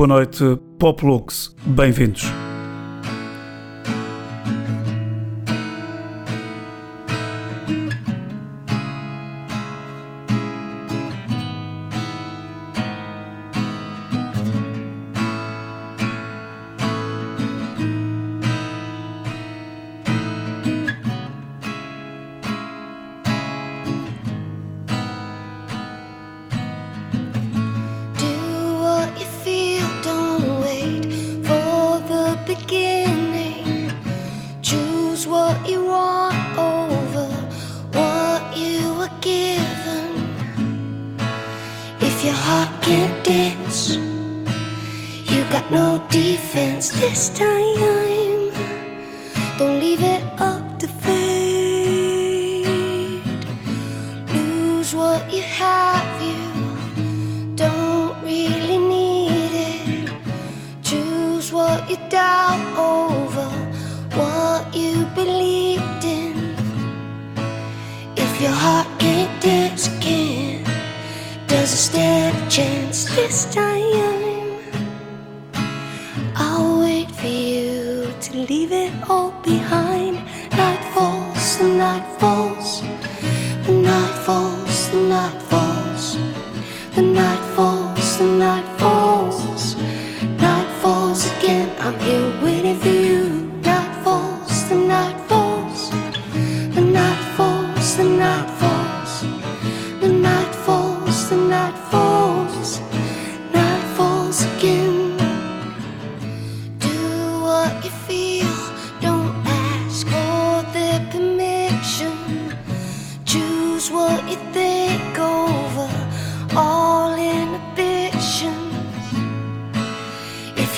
boa noite, Poplux, bem-vindos.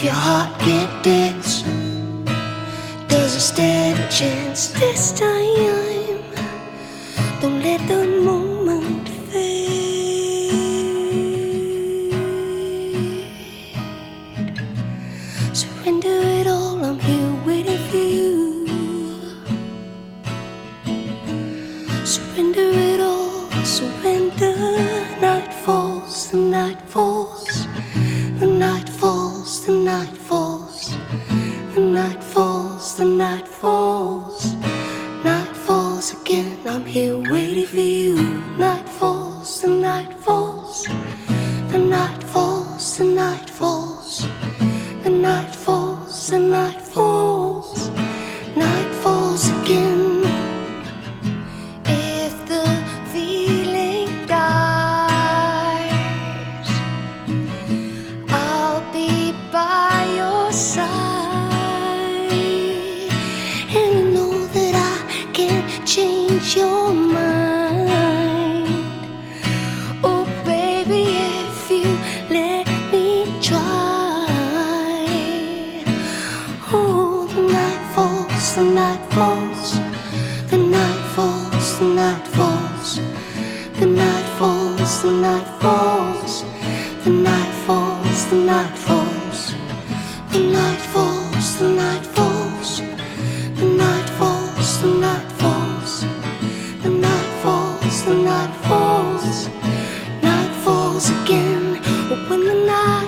your heart get it. Fechadas vão abaixo de vez.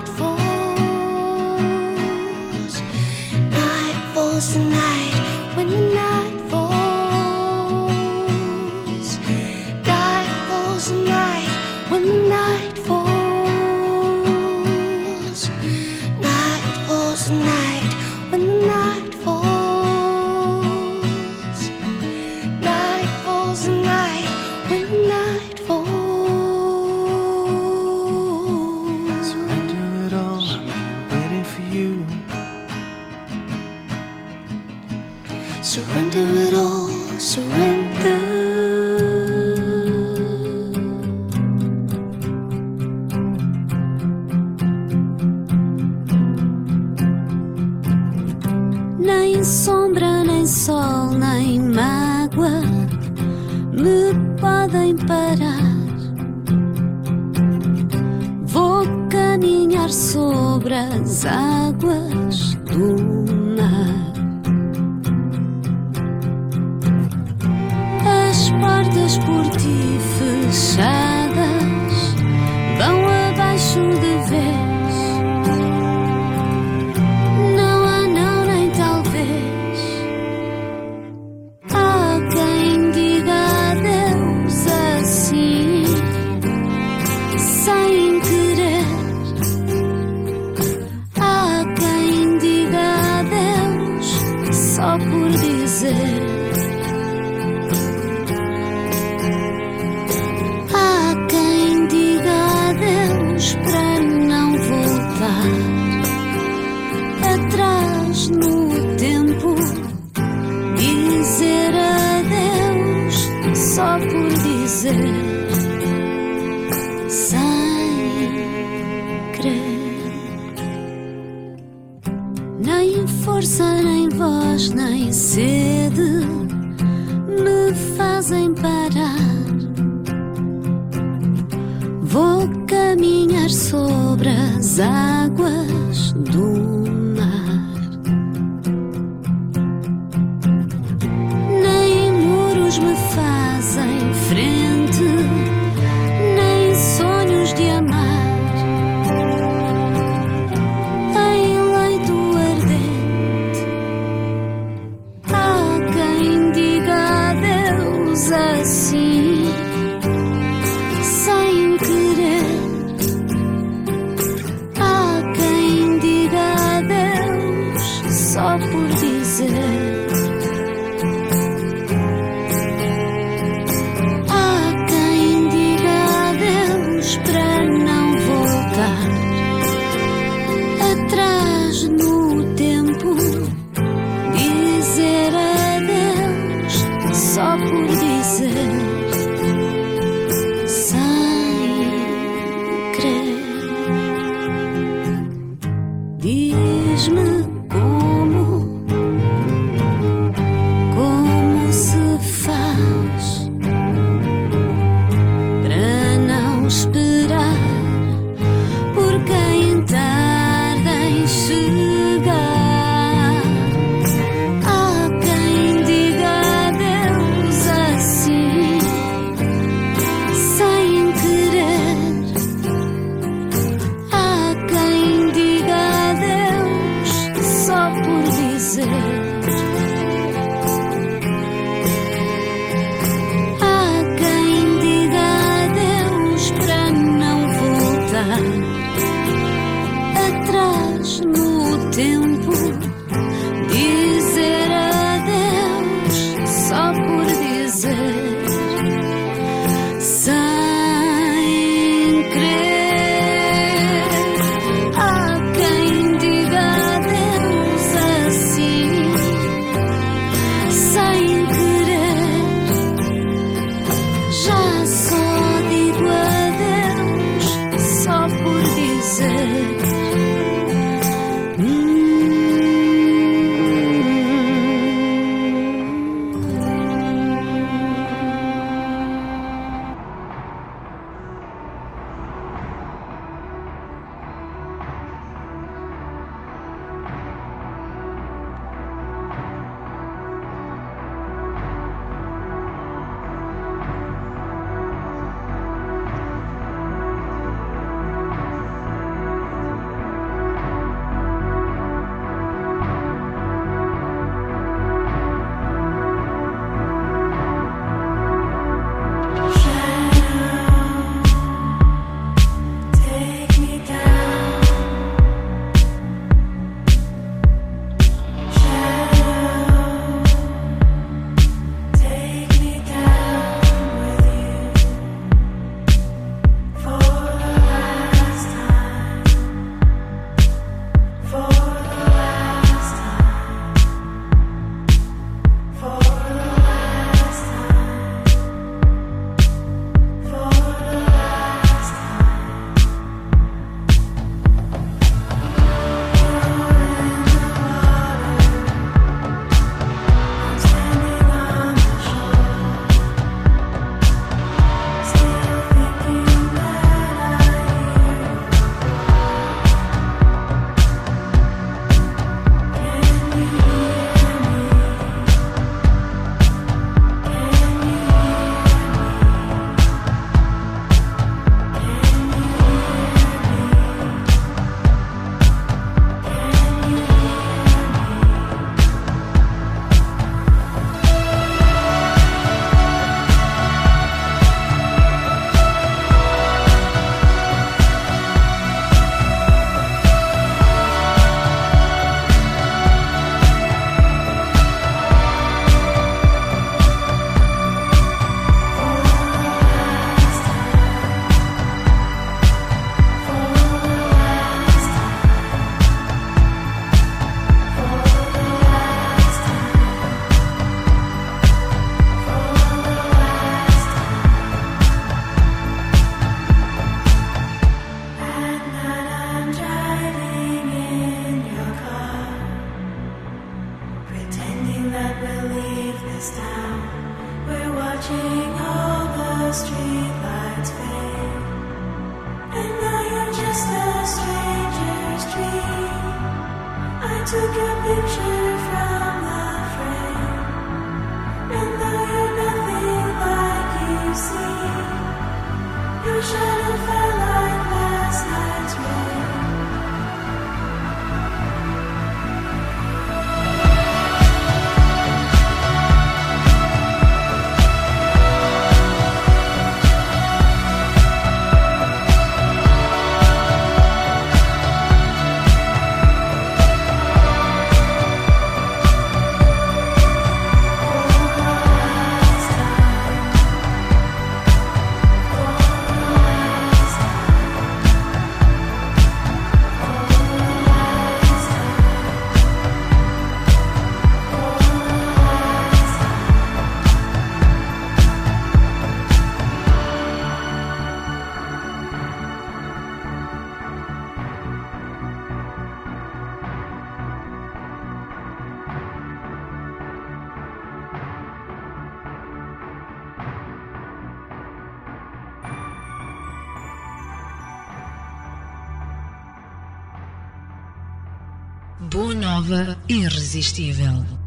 Boa Nova Irresistível.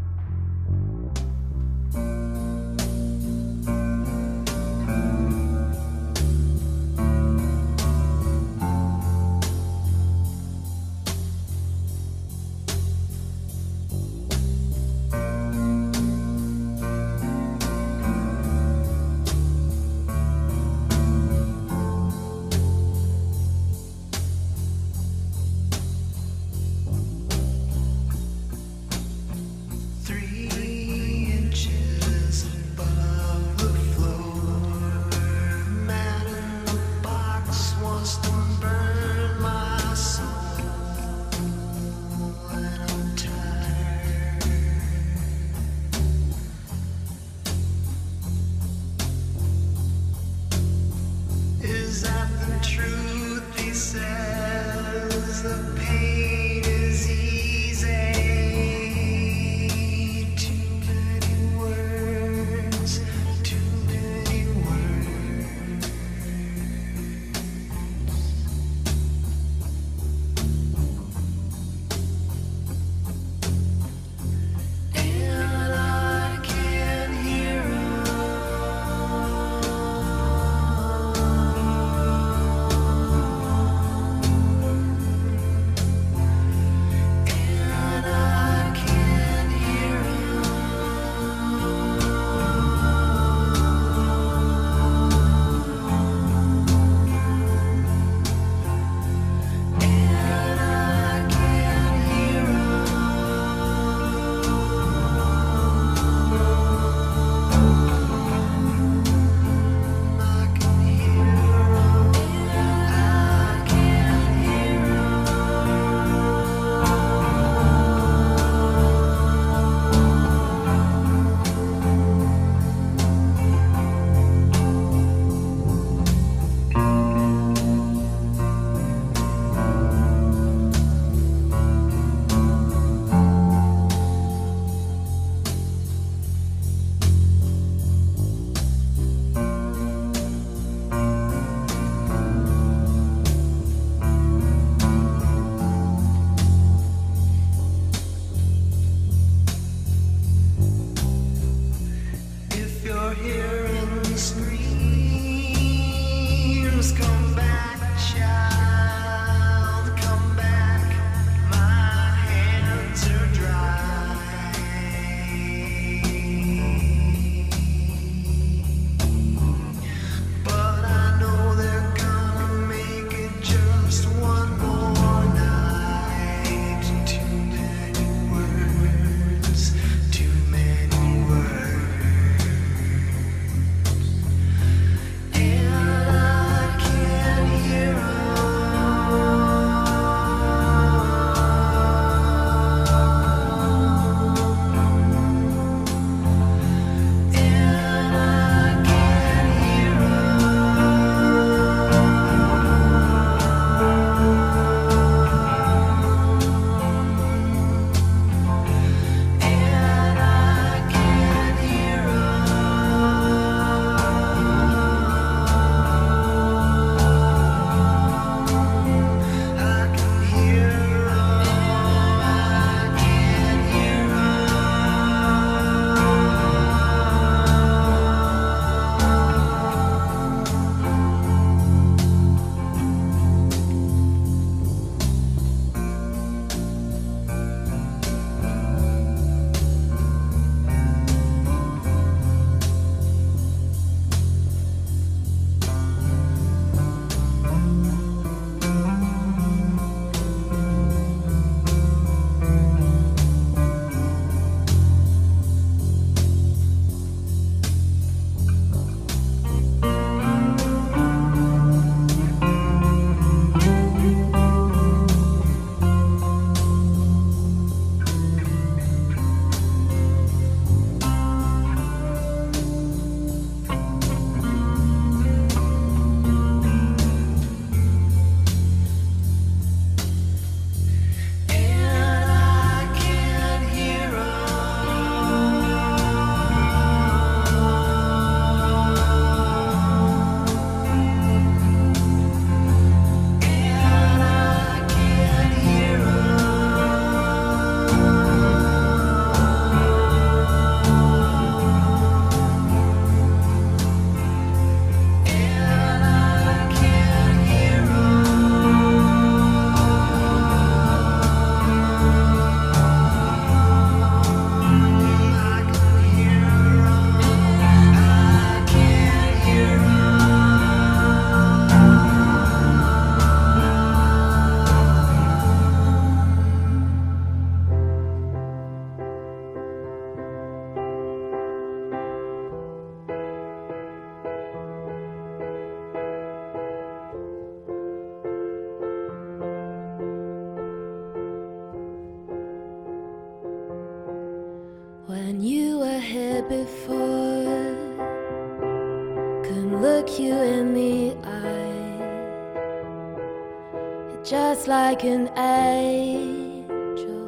Like an angel.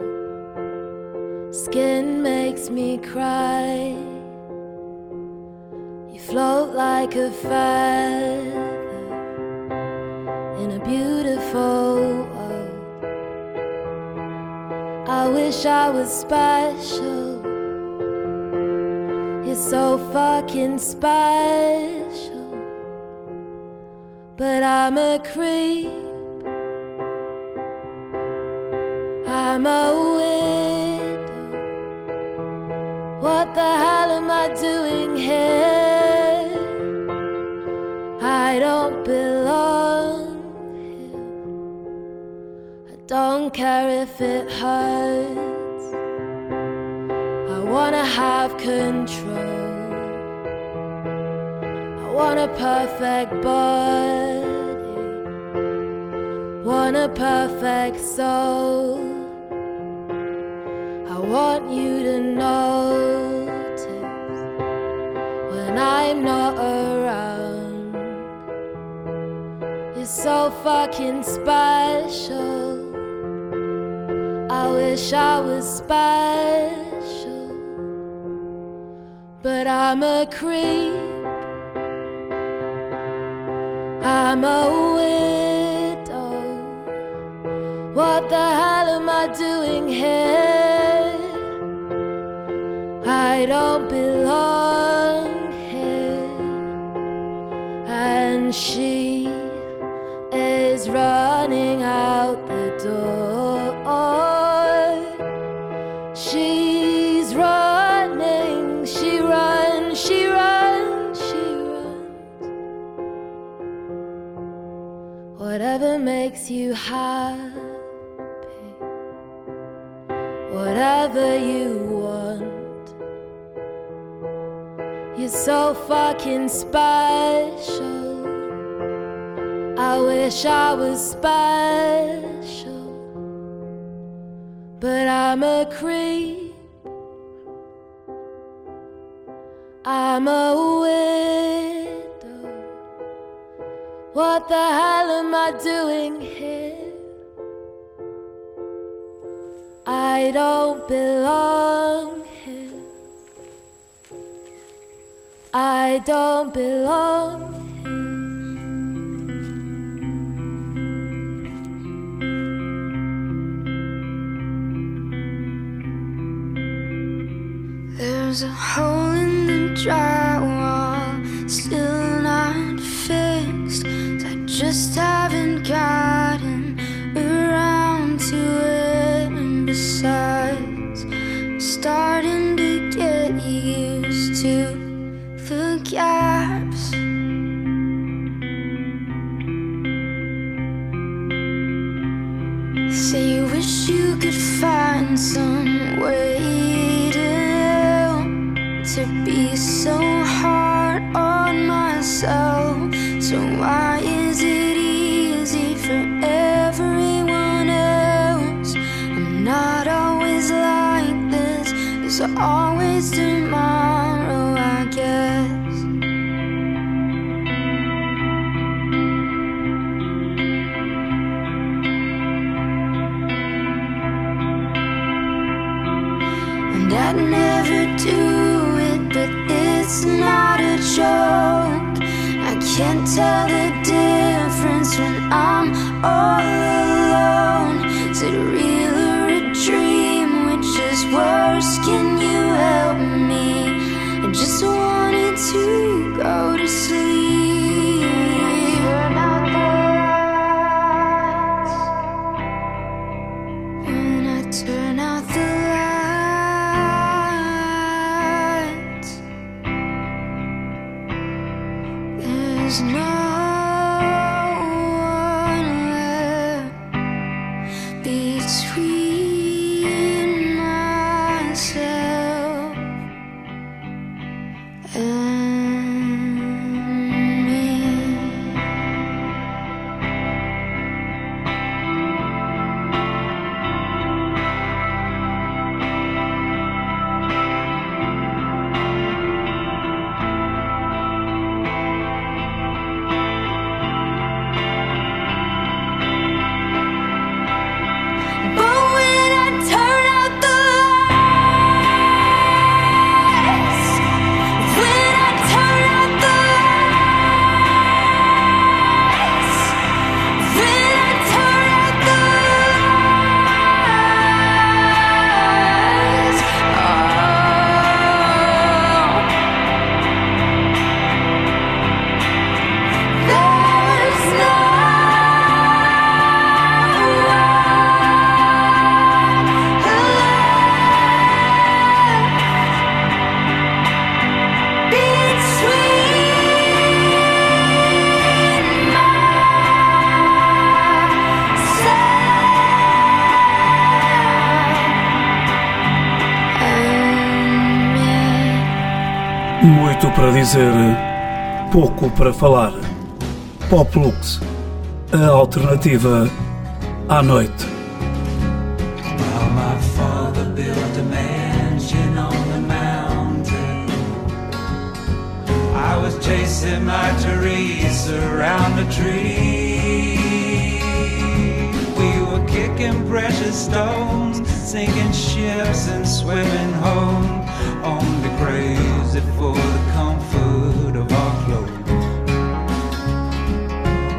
Skin makes me cry. You float like a feather in a beautiful world. I wish I was special. You're so fucking special. But I'm a creep. I'm a widow. What the hell am I doing here? I don't belong here. I don't care if it hurts. I wanna have control. I want a perfect body. Want a perfect soul. Want you to notice when I'm not around. You're so fucking special. I wish I was special, but I'm a creep. I'm a widow. What the hell am I doing here? Don't belong here. And she is running out the door. She's running, she runs, she runs, she runs. Whatever makes you happy so fucking special. I wish I was special, but I'm a creep. I'm a widow. What the hell am I doing here? I don't belong I don't belong There's a hole in the drywall, still not fixed. I just haven't to go to sleep. Muito para dizer, pouco para falar. Poplux, a alternativa à noite. A on the chasing my Teresa around the tree. We were kicking precious stones, sinking ships and swimming home. Only crazy for the comfort of our clothes.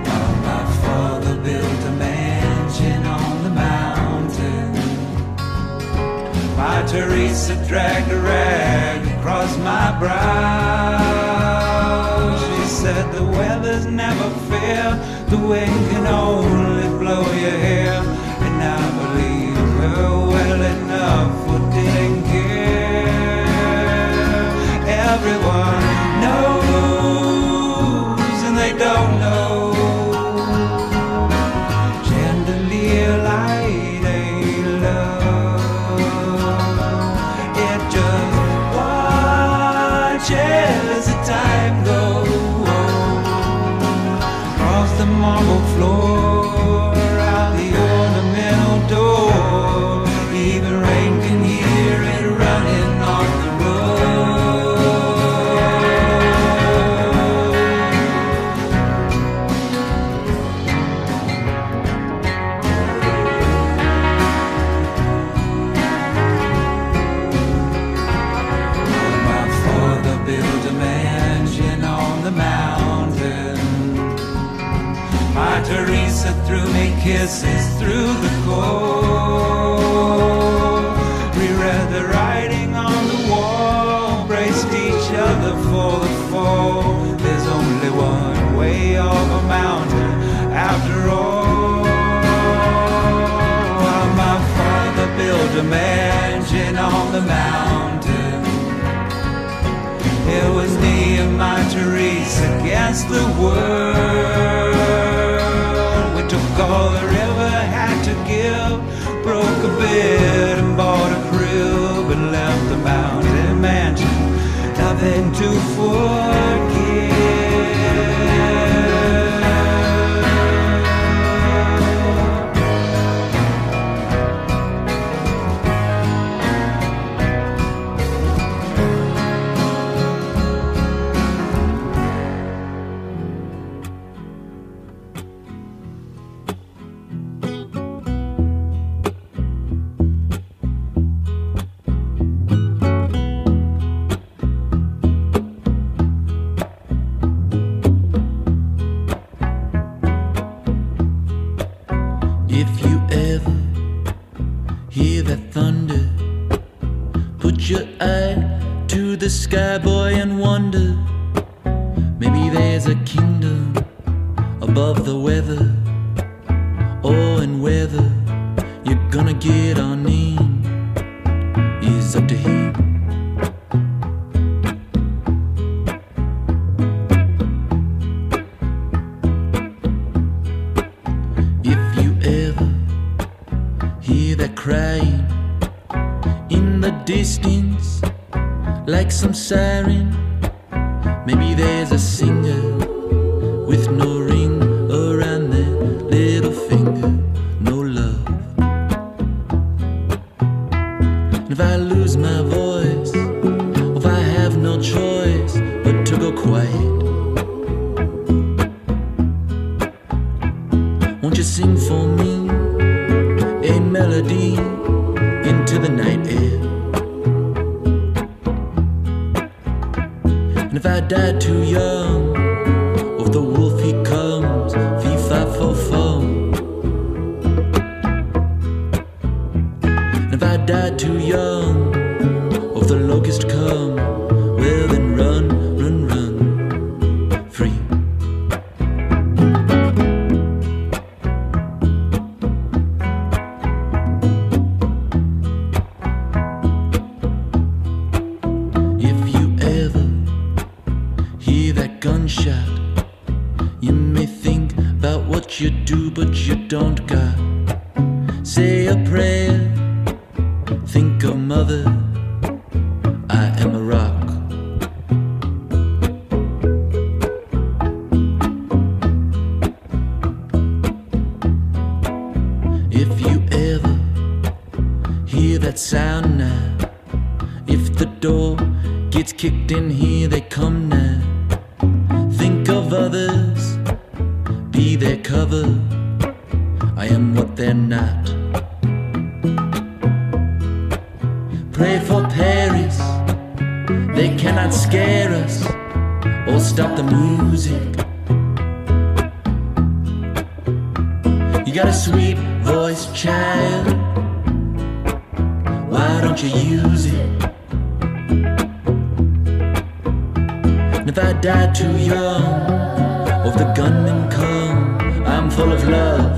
Well, my father built a mansion on the mountain. My Teresa dragged a rag across my brow. She said the weather's never fair, the wind can only blow your hair. And I Everyone kisses through the cold. We read the writing on the wall, braced each other for the fall. There's only one way off a mountain after all. Well, my father built a mansion on the mountain. It was me and my Teresa against the world. Whether you're gonna get sound now. If the door gets kicked in here, they come now. Think of others, be their cover. I am what they're not. Pray for Paris, they cannot scare us or stop the music. You got a sweet voice, child you use it? And if I die too young, or if the gunmen come, I'm full of love.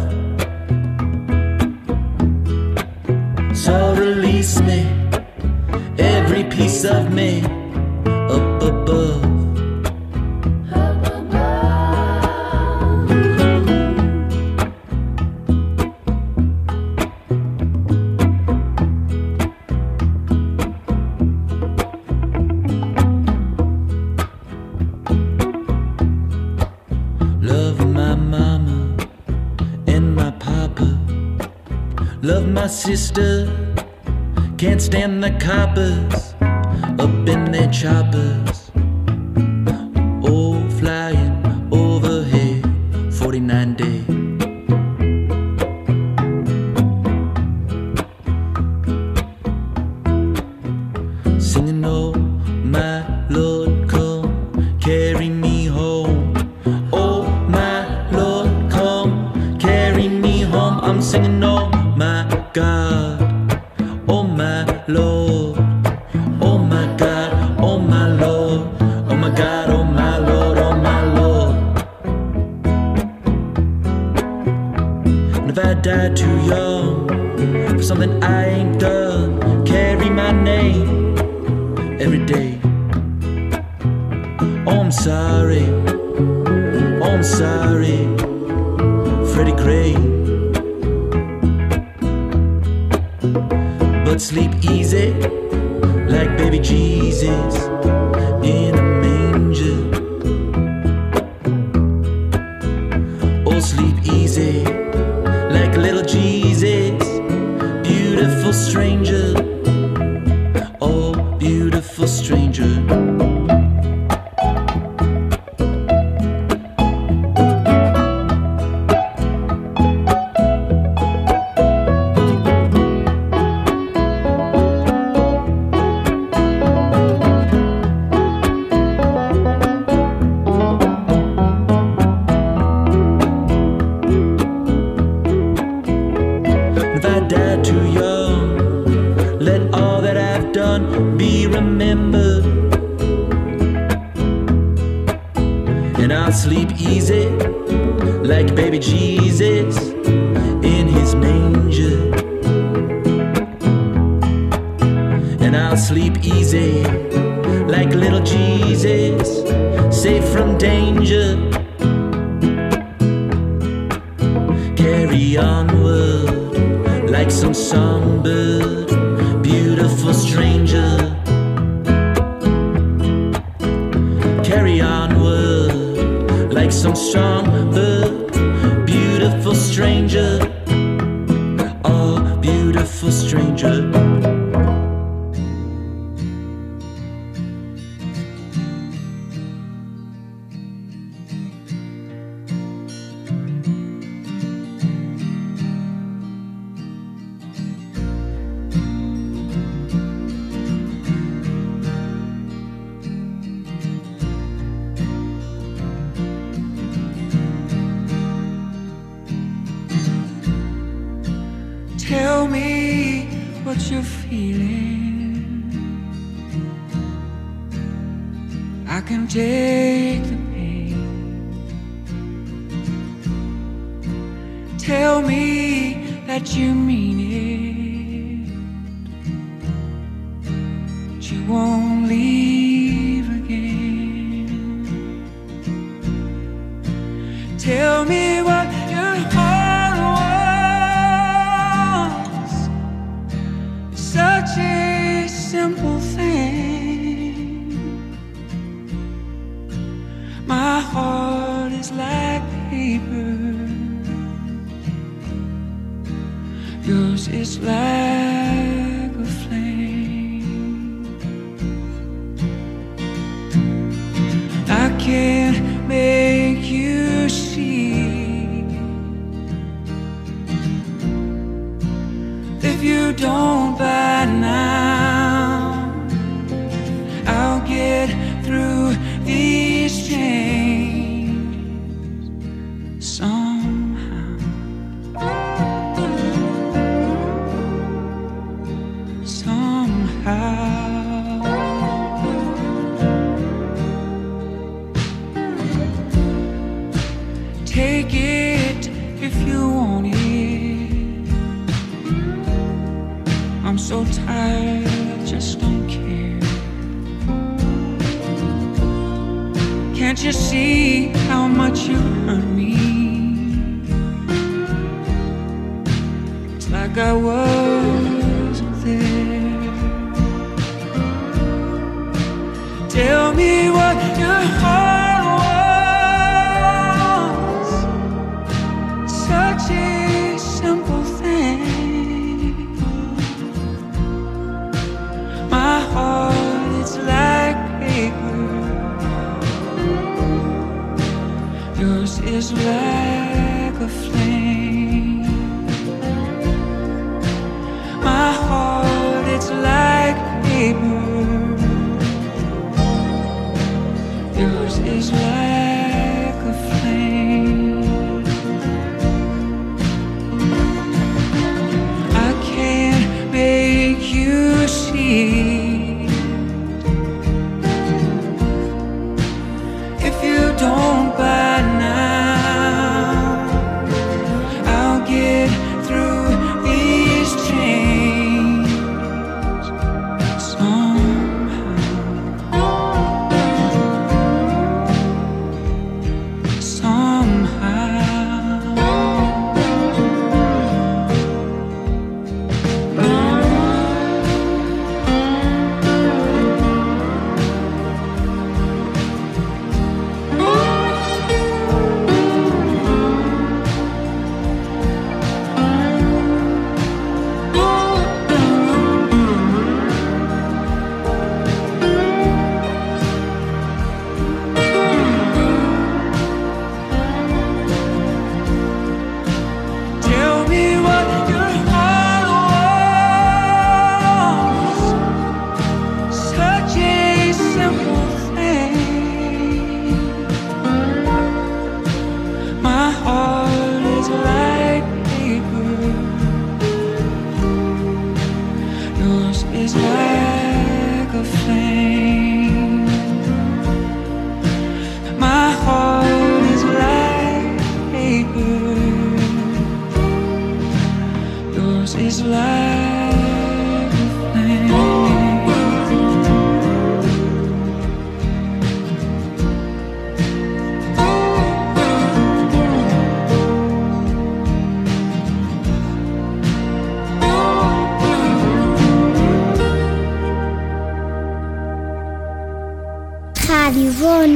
sister. and I'll sleep easy like little Jesus, safe from danger. Carry onward like some songbird, beautiful stranger. Carry onward like some strong is like a flame.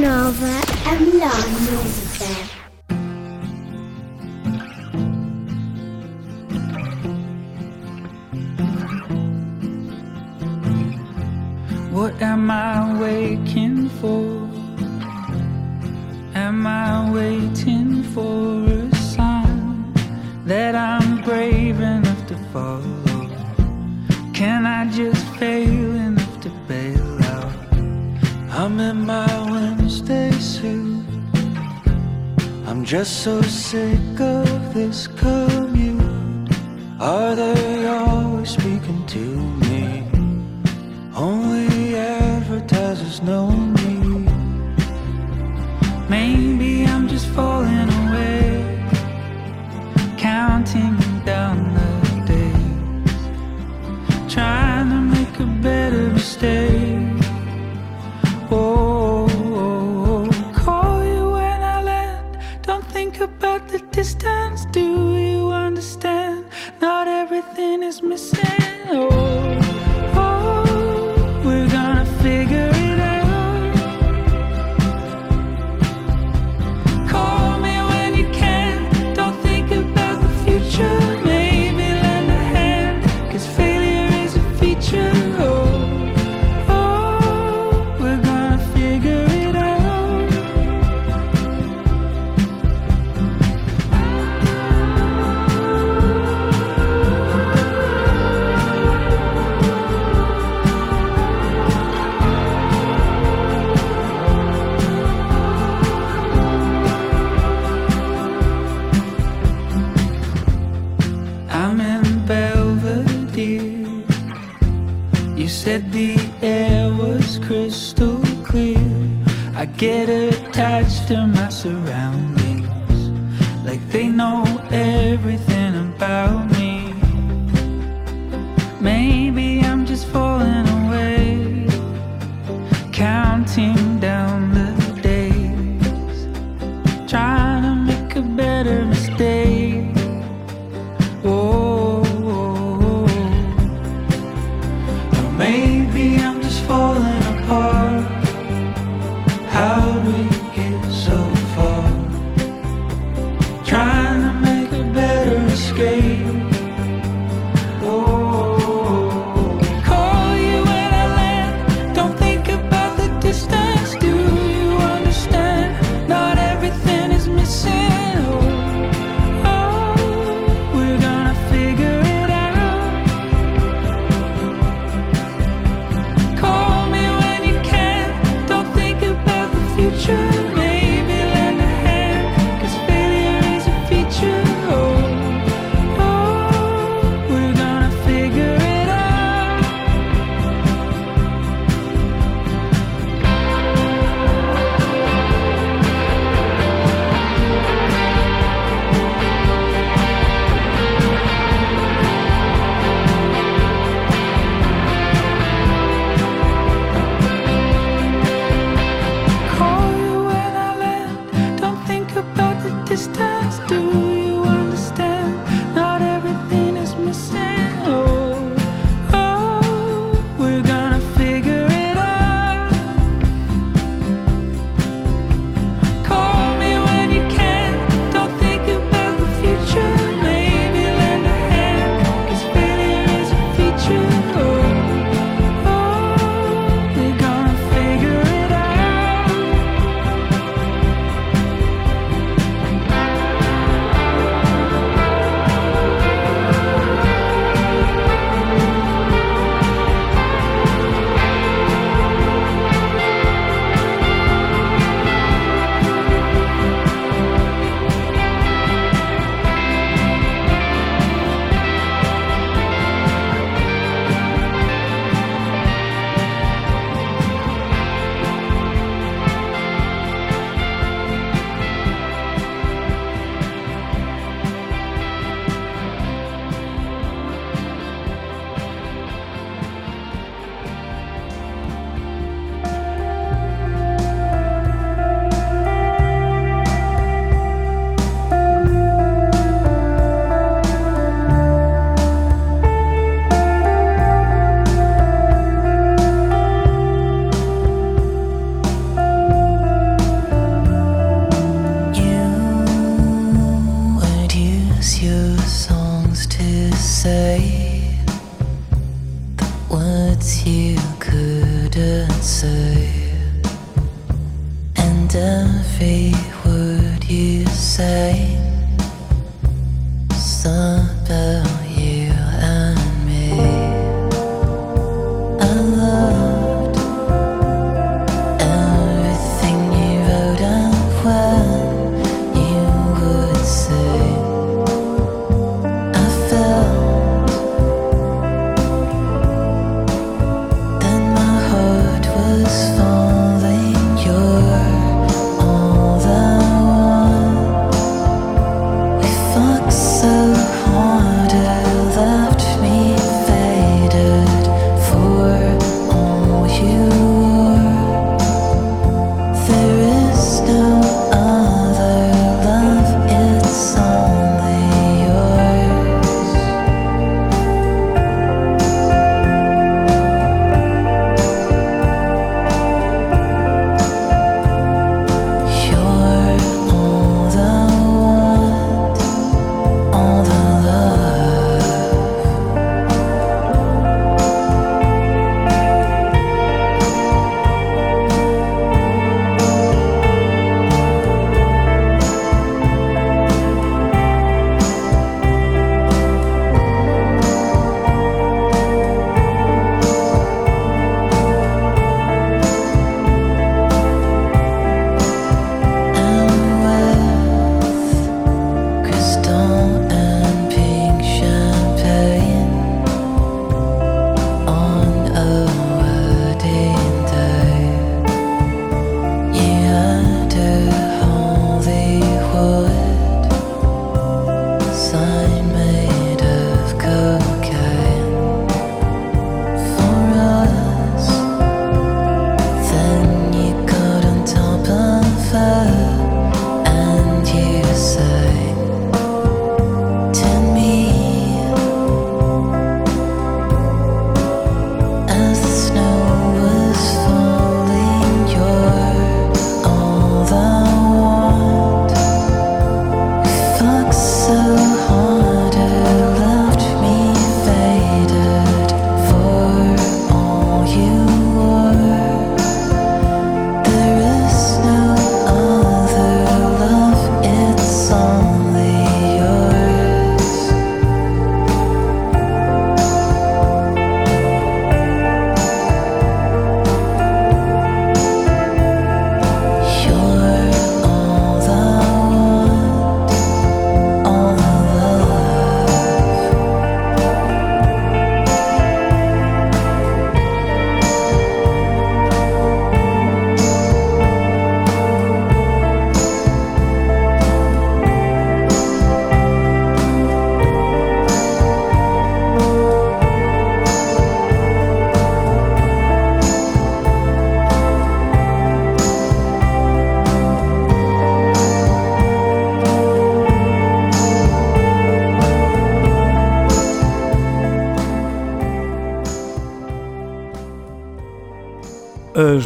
Nova, a melhor sick of this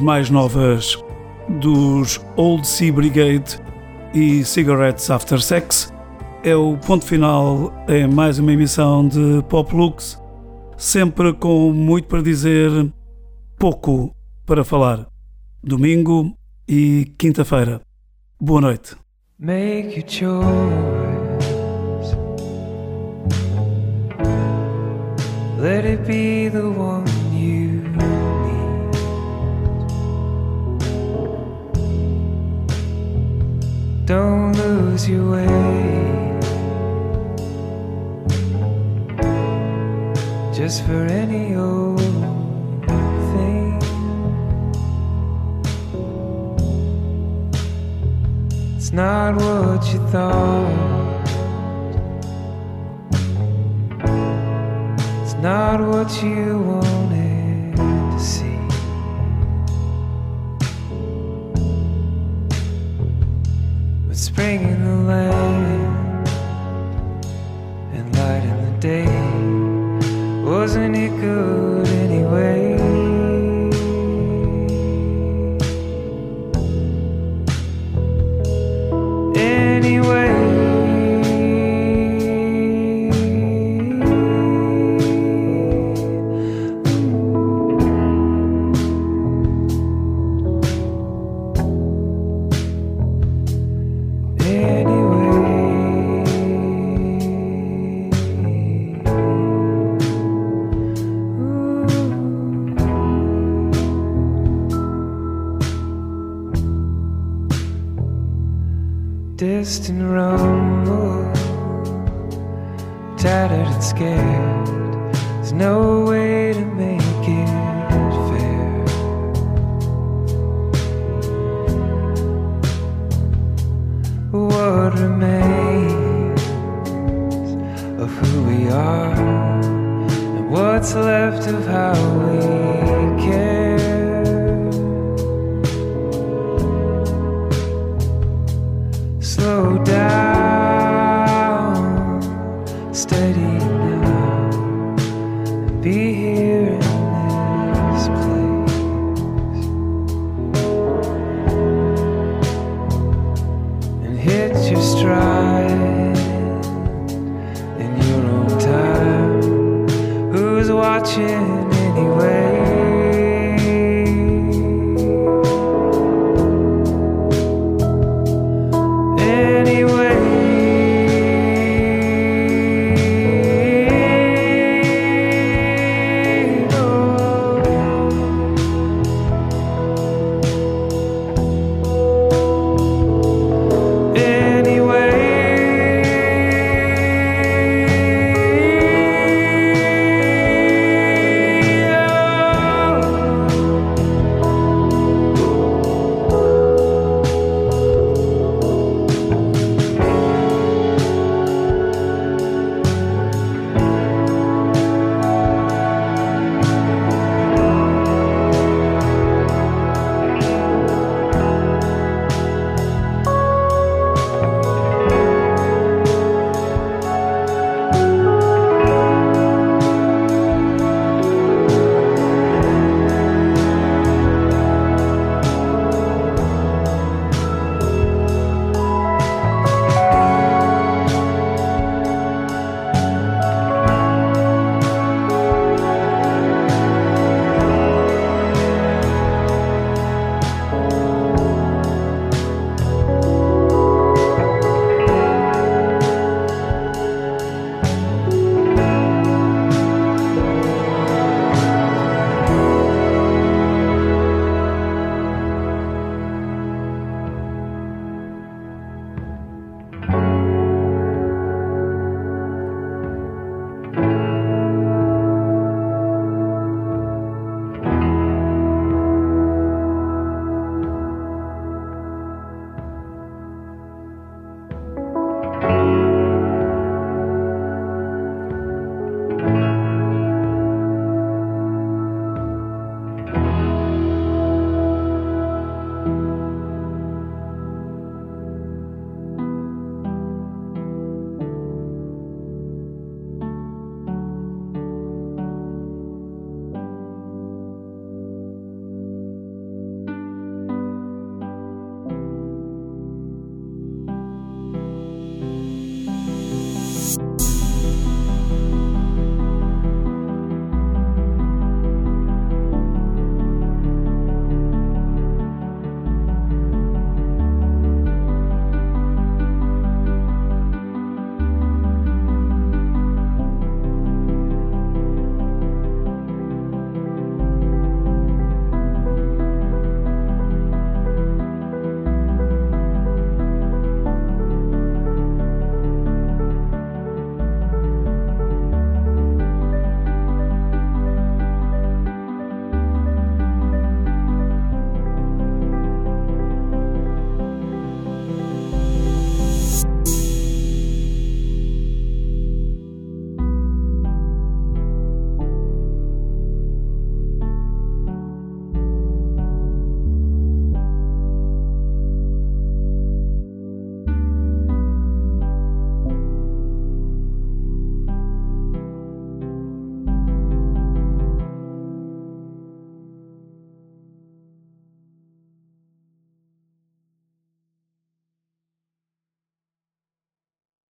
mais novas dos Old Sea Brigade e Cigarettes After Sex. É o ponto final em mais uma emissão de Pop Lux, sempre com muito para dizer, pouco para falar. Domingo e quinta-feira. Boa noite. Make your choice. Let it be the one Don't lose your way. Just for any old thing. It's not what you thought. It's not what you wanted spring in the land and light in the day, wasn't it good